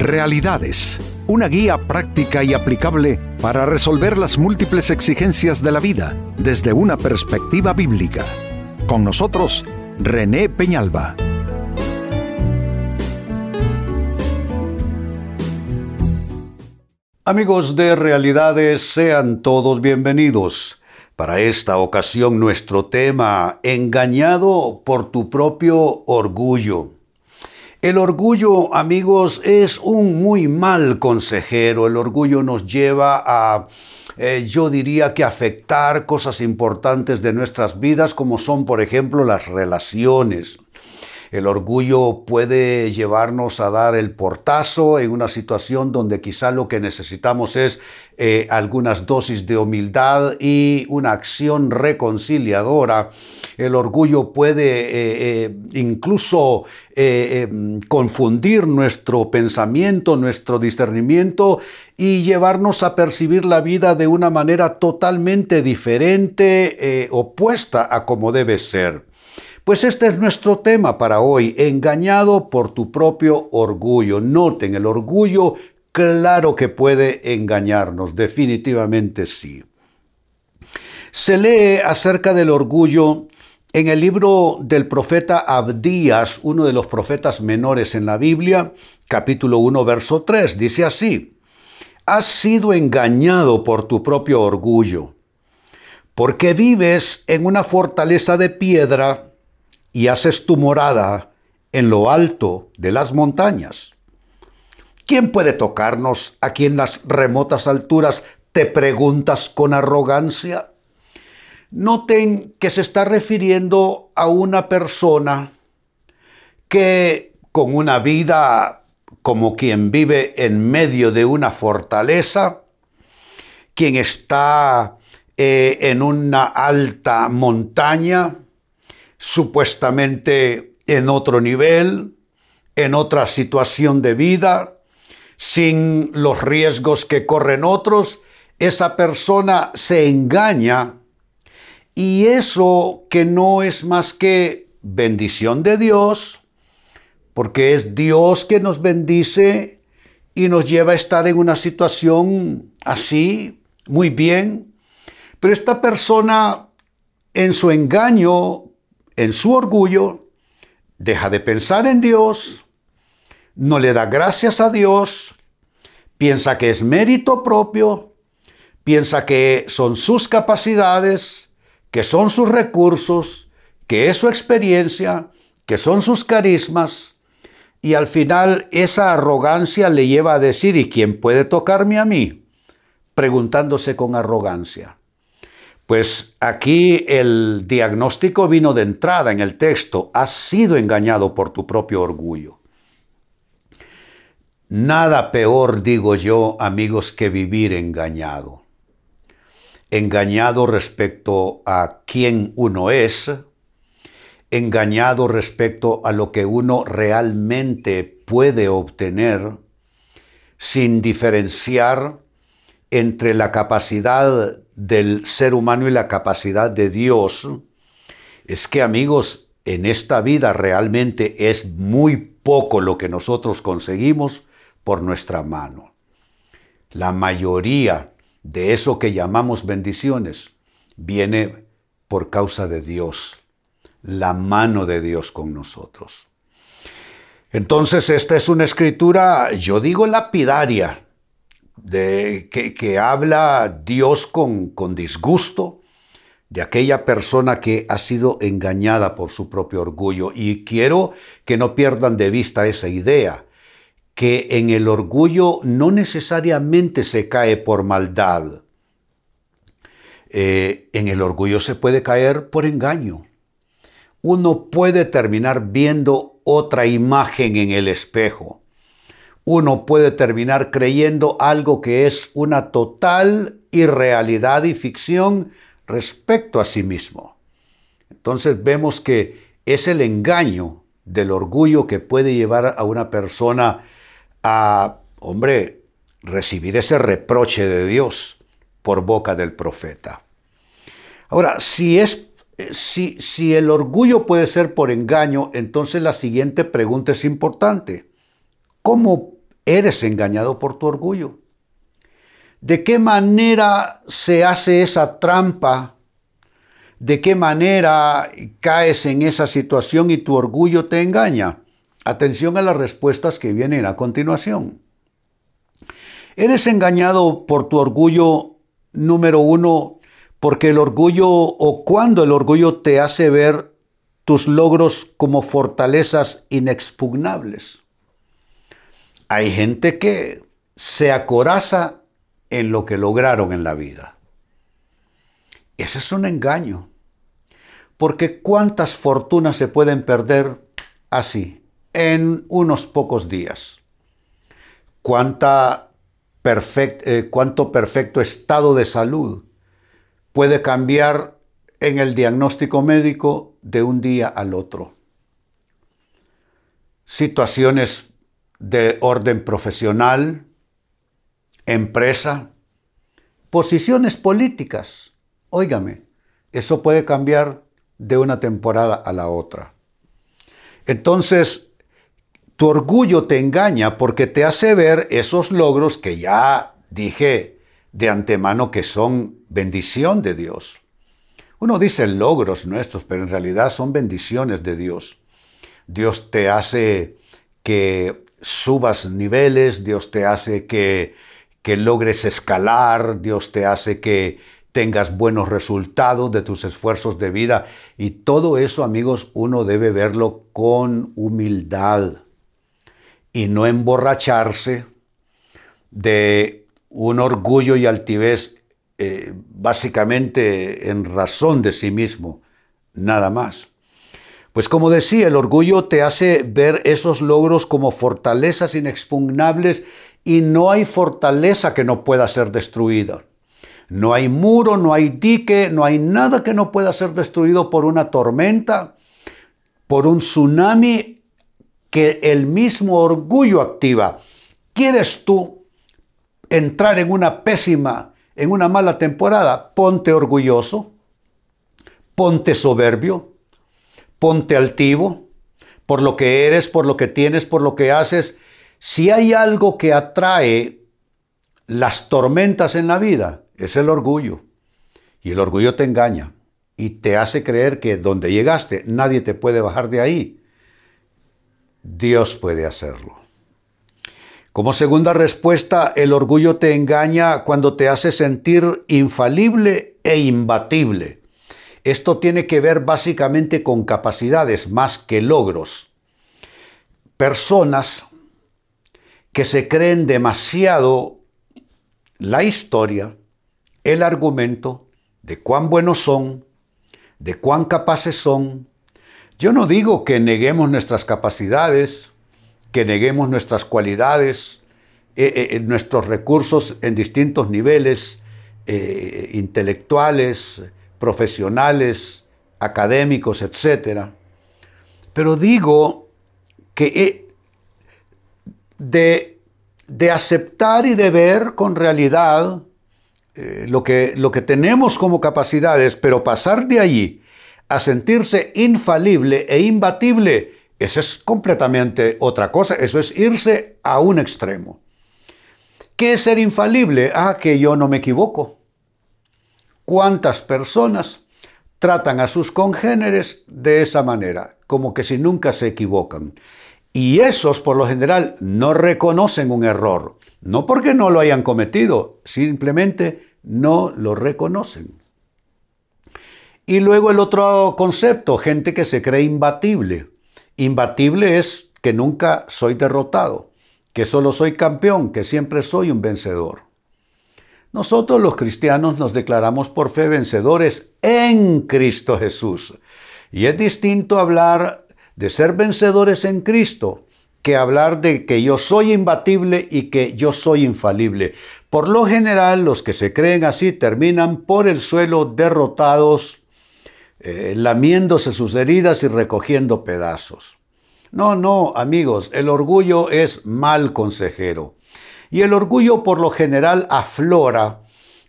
Realidades, una guía práctica y aplicable para resolver las múltiples exigencias de la vida desde una perspectiva bíblica. Con nosotros, René Peñalba. Amigos de Realidades, sean todos bienvenidos. Para esta ocasión nuestro tema, engañado por tu propio orgullo. El orgullo, amigos, es un muy mal consejero. El orgullo nos lleva a, eh, yo diría que afectar cosas importantes de nuestras vidas, como son, por ejemplo, las relaciones. El orgullo puede llevarnos a dar el portazo en una situación donde quizá lo que necesitamos es eh, algunas dosis de humildad y una acción reconciliadora. El orgullo puede eh, eh, incluso confundir nuestro pensamiento, nuestro discernimiento y llevarnos a percibir la vida de una manera totalmente diferente, opuesta a como debe ser. Pues este es nuestro tema para hoy, engañado por tu propio orgullo. Noten, el orgullo claro que puede engañarnos, definitivamente sí. Se lee acerca del orgullo en el libro del profeta Abdías, uno de los profetas menores en la Biblia, capítulo 1, verso 3, dice así, Has sido engañado por tu propio orgullo, porque vives en una fortaleza de piedra y haces tu morada en lo alto de las montañas. ¿Quién puede tocarnos aquí en las remotas alturas? Te preguntas con arrogancia. Noten que se está refiriendo a una persona que con una vida como quien vive en medio de una fortaleza, quien está eh, en una alta montaña, supuestamente en otro nivel, en otra situación de vida, sin los riesgos que corren otros, esa persona se engaña y eso que no es más que bendición de Dios, porque es Dios que nos bendice y nos lleva a estar en una situación así, muy bien, pero esta persona en su engaño en su orgullo, deja de pensar en Dios, no le da gracias a Dios, piensa que es mérito propio, piensa que son sus capacidades, que son sus recursos, que es su experiencia, que son sus carismas, y al final esa arrogancia le lleva a decir, ¿y quién puede tocarme a mí? Preguntándose con arrogancia. Pues aquí el diagnóstico vino de entrada en el texto. Has sido engañado por tu propio orgullo. Nada peor, digo yo, amigos, que vivir engañado. Engañado respecto a quién uno es, engañado respecto a lo que uno realmente puede obtener, sin diferenciar entre la capacidad del ser humano y la capacidad de Dios, es que amigos, en esta vida realmente es muy poco lo que nosotros conseguimos por nuestra mano. La mayoría de eso que llamamos bendiciones viene por causa de Dios, la mano de Dios con nosotros. Entonces esta es una escritura, yo digo lapidaria, de, que, habla Dios con, con disgusto de aquella persona que ha sido engañada por su propio orgullo. Y quiero que no pierdan de vista esa idea, que en el orgullo no necesariamente se cae por maldad. Eh, en el orgullo se puede caer por engaño. Uno puede terminar viendo otra imagen en el espejo uno puede terminar creyendo algo que es una total irrealidad y ficción respecto a sí mismo. Entonces vemos que es el engaño del orgullo que puede llevar a una persona a, hombre, recibir ese reproche de Dios por boca del profeta. Ahora, si es si, si el orgullo puede ser por engaño, entonces la siguiente pregunta es importante. ¿Cómo eres engañado por tu orgullo. ¿De qué manera se hace esa trampa? ¿De qué manera caes en esa situación y tu orgullo te engaña? Atención a las respuestas que vienen a continuación. Eres engañado por tu orgullo número uno, porque el orgullo o cuando el orgullo te hace ver tus logros como fortalezas inexpugnables. Hay gente que se acoraza en lo que lograron en la vida. Ese es un engaño. Porque cuántas fortunas se pueden perder así, en unos pocos días. Cuánta eh, cuánto perfecto estado de salud puede cambiar en el diagnóstico médico de un día al otro. Situaciones de orden profesional, empresa, posiciones políticas. Óigame, eso puede cambiar de una temporada a la otra. Entonces, tu orgullo te engaña porque te hace ver esos logros que ya dije de antemano que son bendición de Dios. Uno dice logros nuestros, pero en realidad son bendiciones de Dios. Dios te hace que subas niveles, Dios te hace que, que logres escalar, Dios te hace que tengas buenos resultados de tus esfuerzos de vida. Y todo eso, amigos, uno debe verlo con humildad y no emborracharse de un orgullo y altivez eh, básicamente en razón de sí mismo, nada más. Pues como decía, el orgullo te hace ver esos logros como fortalezas inexpugnables y no hay fortaleza que no pueda ser destruida. No hay muro, no hay dique, no hay nada que no pueda ser destruido por una tormenta, por un tsunami que el mismo orgullo activa. ¿Quieres tú entrar en una pésima, en una mala temporada? Ponte orgulloso, ponte soberbio, ponte altivo por lo que eres, por lo que tienes, por lo que haces. Si hay algo que atrae las tormentas en la vida, es el orgullo. Y el orgullo te engaña y te hace creer que donde llegaste nadie te puede bajar de ahí. Dios puede hacerlo. Como segunda respuesta, el orgullo te engaña cuando te hace sentir infalible e imbatible. Esto tiene que ver básicamente con capacidades más que logros. Personas que se creen demasiado la historia, el argumento de cuán buenos son, de cuán capaces son, yo no digo que neguemos nuestras capacidades, que neguemos nuestras cualidades, eh, eh, eh, nuestros recursos en distintos niveles, intelectuales, profesionales, académicos, etc. Pero digo que de, de, aceptar y de ver con realidad lo, que, lo que tenemos como capacidades, pero pasar de allí a sentirse infalible e imbatible, eso es completamente otra cosa, eso es irse a un extremo. ¿Qué es ser infalible? Ah, que yo no me equivoco. ¿Cuántas personas tratan a sus congéneres de esa manera, como que si nunca se equivocan? Y esos, por lo general, no reconocen un error, no porque no lo hayan cometido, simplemente no lo reconocen. Y luego el otro concepto, gente que se cree imbatible. Imbatible es que nunca soy derrotado, que solo soy campeón, que siempre soy un vencedor. Nosotros los cristianos nos declaramos por fe vencedores en Cristo Jesús. Y es distinto hablar de ser vencedores en Cristo que hablar de que yo soy imbatible y que yo soy infalible. Por lo general, los que se creen así terminan por el suelo derrotados, eh, lamiéndose sus heridas y recogiendo pedazos. No, no, amigos, el orgullo es mal consejero. Y el orgullo por lo general aflora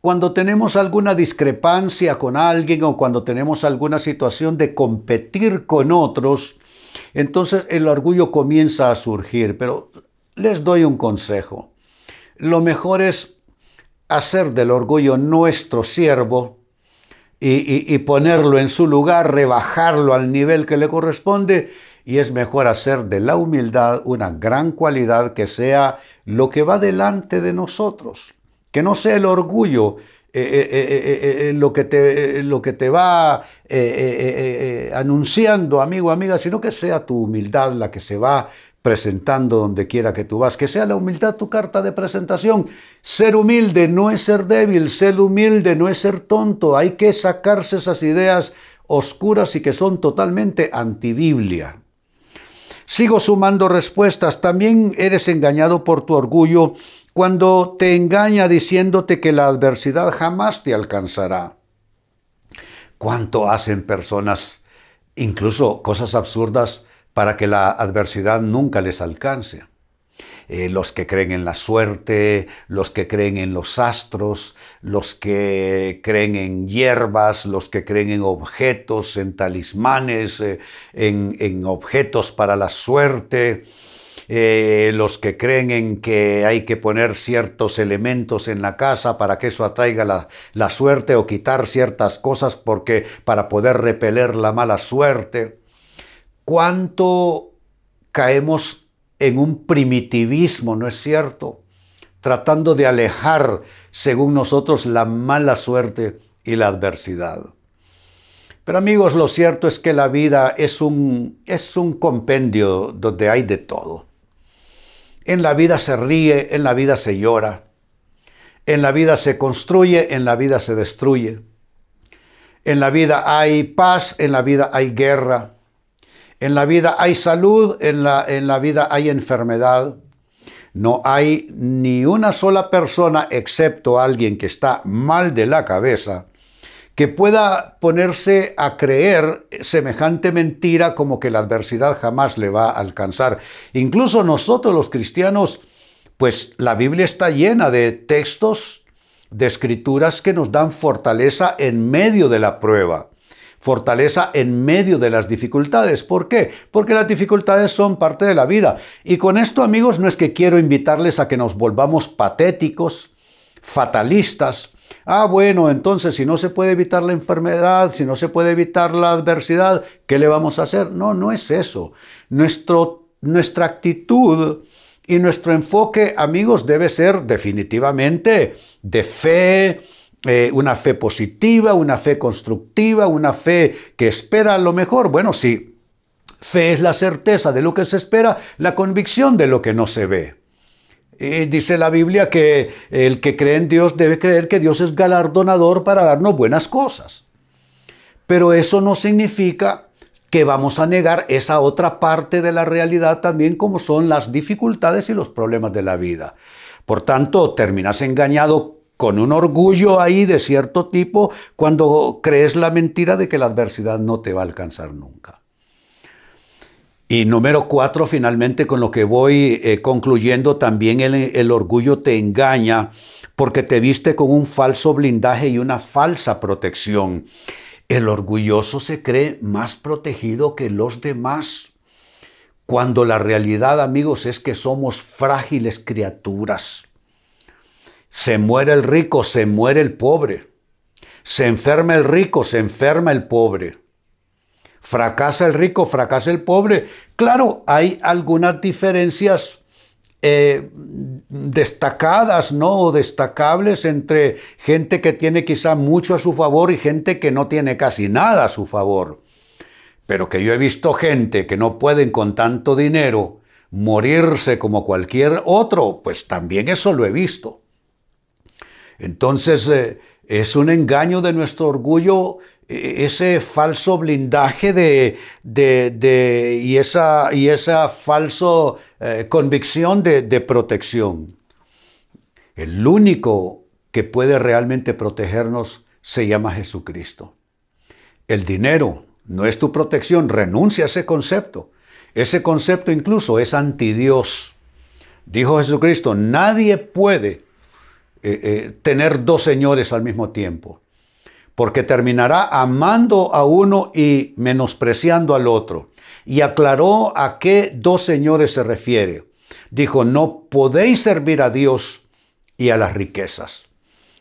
cuando tenemos alguna discrepancia con alguien o cuando tenemos alguna situación de competir con otros, entonces el orgullo comienza a surgir. Pero les doy un consejo. Lo mejor es hacer del orgullo nuestro siervo y, y, ponerlo en su lugar, rebajarlo al nivel que le corresponde y es mejor hacer de la humildad una gran cualidad que sea lo que va delante de nosotros, que no sea el orgullo eh, eh, eh, lo, que te, lo que te va anunciando, amigo, amiga, sino que sea tu humildad la que se va presentando donde quiera que tú vas, que sea la humildad tu carta de presentación. Ser humilde no es ser débil, ser humilde no es ser tonto, hay que sacarse esas ideas oscuras y que son totalmente antibiblia. Sigo sumando respuestas. También eres engañado por tu orgullo cuando te engaña diciéndote que la adversidad jamás te alcanzará. ¿Cuánto hacen personas incluso cosas absurdas para que la adversidad nunca les alcance? Eh, los que creen en la suerte, los que creen en los astros, los que creen en hierbas, los que creen en objetos, en talismanes, eh, en, objetos para la suerte. Eh, los que creen en que hay que poner ciertos elementos en la casa para que eso atraiga la, la, suerte o quitar ciertas cosas porque para poder repeler la mala suerte. ¿Cuánto caemos en un primitivismo, ¿no es cierto? Tratando de alejar, según nosotros, la mala suerte y la adversidad. Pero amigos, lo cierto es que la vida es un, es un compendio donde hay de todo. En la vida se ríe, en la vida se llora, en la vida se construye, en la vida se destruye. En la vida hay paz, en la vida hay guerra. En la vida hay salud, en la, en la vida hay enfermedad. No hay ni una sola persona, excepto alguien que está mal de la cabeza, que pueda ponerse a creer semejante mentira como que la adversidad jamás le va a alcanzar. Incluso nosotros los cristianos, pues la Biblia está llena de textos, de escrituras que nos dan fortaleza en medio de la prueba fortaleza en medio de las dificultades. ¿Por qué? Porque las dificultades son parte de la vida. Y con esto, amigos, no es que quiero invitarles a que nos volvamos patéticos, fatalistas. Ah, bueno, entonces si no se puede evitar la enfermedad, si no se puede evitar la adversidad, ¿qué le vamos a hacer? No, no es eso. Nuestra actitud y nuestro enfoque, amigos, debe ser definitivamente de fe, eh, una fe positiva, una fe constructiva, una fe que espera lo mejor. Bueno, sí, fe es la certeza de lo que se espera, la convicción de lo que no se ve. Y dice la Biblia que el que cree en Dios debe creer que Dios es galardonador para darnos buenas cosas. Pero eso no significa que vamos a negar esa otra parte de la realidad también como son las dificultades y los problemas de la vida. Por tanto, terminas engañado con un orgullo ahí de cierto tipo cuando crees la mentira de que la adversidad no te va a alcanzar nunca. Y número cuatro, finalmente, con lo que voy eh, concluyendo, también el, el orgullo te engaña porque te viste con un falso blindaje y una falsa protección. El orgulloso se cree más protegido que los demás, cuando la realidad, amigos, es que somos frágiles criaturas se muere el rico, se muere el pobre. Se enferma el rico, se enferma el pobre. Fracasa el rico, fracasa el pobre. Claro, hay algunas diferencias eh, destacadas, ¿no? O destacables entre gente que tiene quizá mucho a su favor y gente que no tiene casi nada a su favor. Pero que yo he visto gente que no pueden con tanto dinero morirse como cualquier otro, pues también eso lo he visto. Entonces eh, es un engaño de nuestro orgullo e, ese falso blindaje de, de, y, esa, y esa falsa eh, convicción de, de protección. El único que puede realmente protegernos se llama Jesucristo. El dinero no es tu protección, renuncia a ese concepto. Ese concepto incluso es anti Dios. Dijo Jesucristo, nadie puede eh, eh, tener dos señores al mismo tiempo, porque terminará amando a uno y menospreciando al otro. Y aclaró a qué dos señores se refiere. dijo, no podéis servir a Dios y a las riquezas.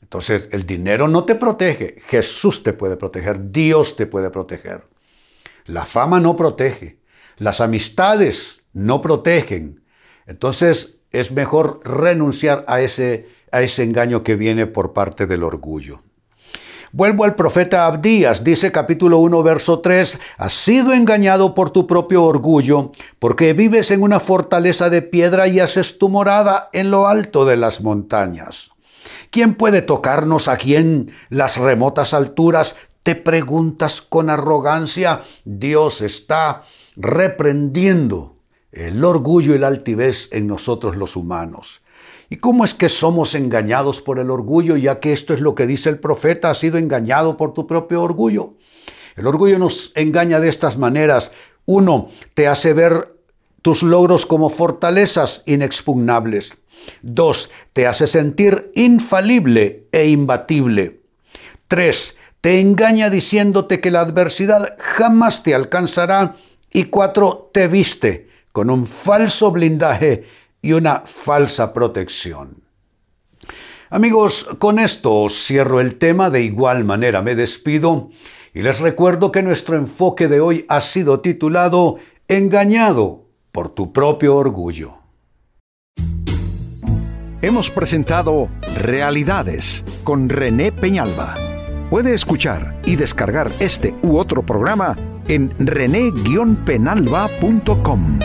Entonces, el dinero no te protege, Jesús te puede proteger, Dios te puede proteger. La fama no protege, las amistades no protegen. Entonces, es mejor renunciar a ese, a ese engaño que viene por parte del orgullo. Vuelvo al profeta Abdías, dice capítulo 1, verso 3, has sido engañado por tu propio orgullo, porque vives en una fortaleza de piedra y haces tu morada en lo alto de las montañas. ¿Quién puede tocarnos aquí en las remotas alturas? Te preguntas con arrogancia. Dios está reprendiendo el orgullo y la altivez en nosotros los humanos. ¿Y cómo es que somos engañados por el orgullo, ya que esto es lo que dice el profeta, has sido engañado por tu propio orgullo? El orgullo nos engaña de estas maneras. Uno, te hace ver tus logros como fortalezas inexpugnables. Dos, te hace sentir infalible e imbatible. Tres, te engaña diciéndote que la adversidad jamás te alcanzará. Y cuatro, te viste con un falso blindaje y una falsa protección. Amigos, con esto cierro el tema, de igual manera me despido y les recuerdo que nuestro enfoque de hoy ha sido titulado Engañado por tu propio orgullo. Hemos presentado Realidades con René Peñalba. Puede escuchar y descargar este u otro programa en rene-penalba.com.